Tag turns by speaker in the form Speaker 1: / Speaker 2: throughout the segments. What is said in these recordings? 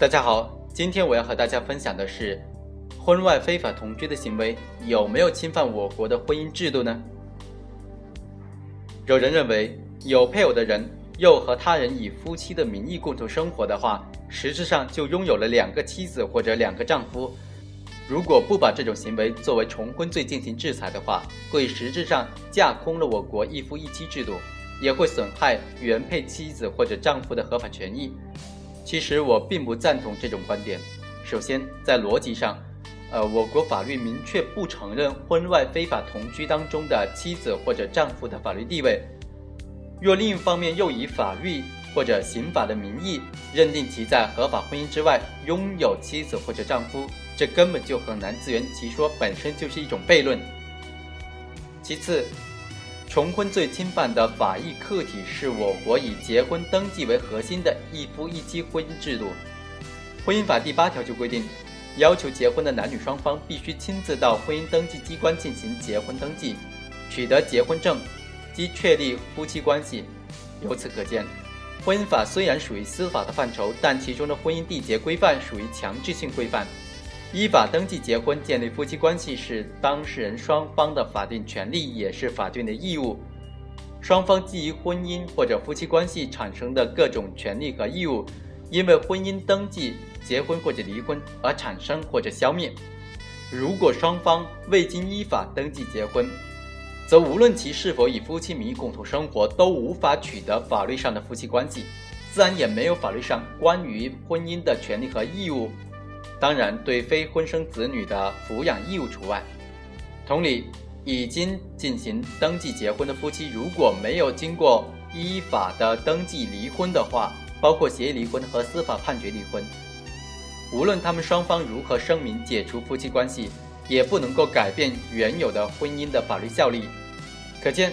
Speaker 1: 大家好，今天我要和大家分享的是，婚外非法同居的行为有没有侵犯我国的婚姻制度呢？有人认为，有配偶的人又和他人以夫妻的名义共同生活的话，实质上就拥有了两个妻子或者两个丈夫。如果不把这种行为作为重婚罪进行制裁的话，会实质上架空了我国一夫一妻制度，也会损害原配妻子或者丈夫的合法权益。其实我并不赞同这种观点。首先，在逻辑上，呃，我国法律明确不承认婚外非法同居当中的妻子或者丈夫的法律地位。若另一方面又以法律或者刑法的名义认定其在合法婚姻之外拥有妻子或者丈夫，这根本就很难自圆其说，本身就是一种悖论。其次，重婚罪侵犯的法益客体是我国以结婚登记为核心的一夫一妻婚姻制度。婚姻法第八条就规定，要求结婚的男女双方必须亲自到婚姻登记机关进行结婚登记，取得结婚证，即确立夫妻关系。由此可见，婚姻法虽然属于司法的范畴，但其中的婚姻缔结规范属于强制性规范。依法登记结婚、建立夫妻关系是当事人双方的法定权利，也是法定的义务。双方基于婚姻或者夫妻关系产生的各种权利和义务，因为婚姻登记、结婚或者离婚而产生或者消灭。如果双方未经依法登记结婚，则无论其是否以夫妻名义共同生活，都无法取得法律上的夫妻关系，自然也没有法律上关于婚姻的权利和义务。当然，对非婚生子女的抚养义务除外。同理，已经进行登记结婚的夫妻，如果没有经过依法的登记离婚的话，包括协议离婚和司法判决离婚，无论他们双方如何声明解除夫妻关系，也不能够改变原有的婚姻的法律效力。可见，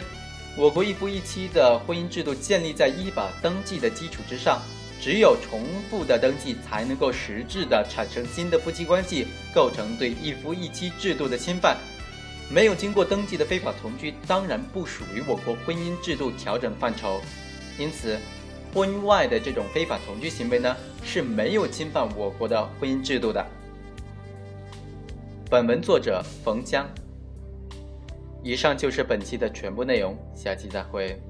Speaker 1: 我国一夫一妻的婚姻制度建立在依法登记的基础之上。只有重复的登记，才能够实质的产生新的夫妻关系，构成对一夫一妻制度的侵犯。没有经过登记的非法同居，当然不属于我国婚姻制度调整范畴。因此，婚外的这种非法同居行为呢，是没有侵犯我国的婚姻制度的。本文作者冯江。以上就是本期的全部内容，下期再会。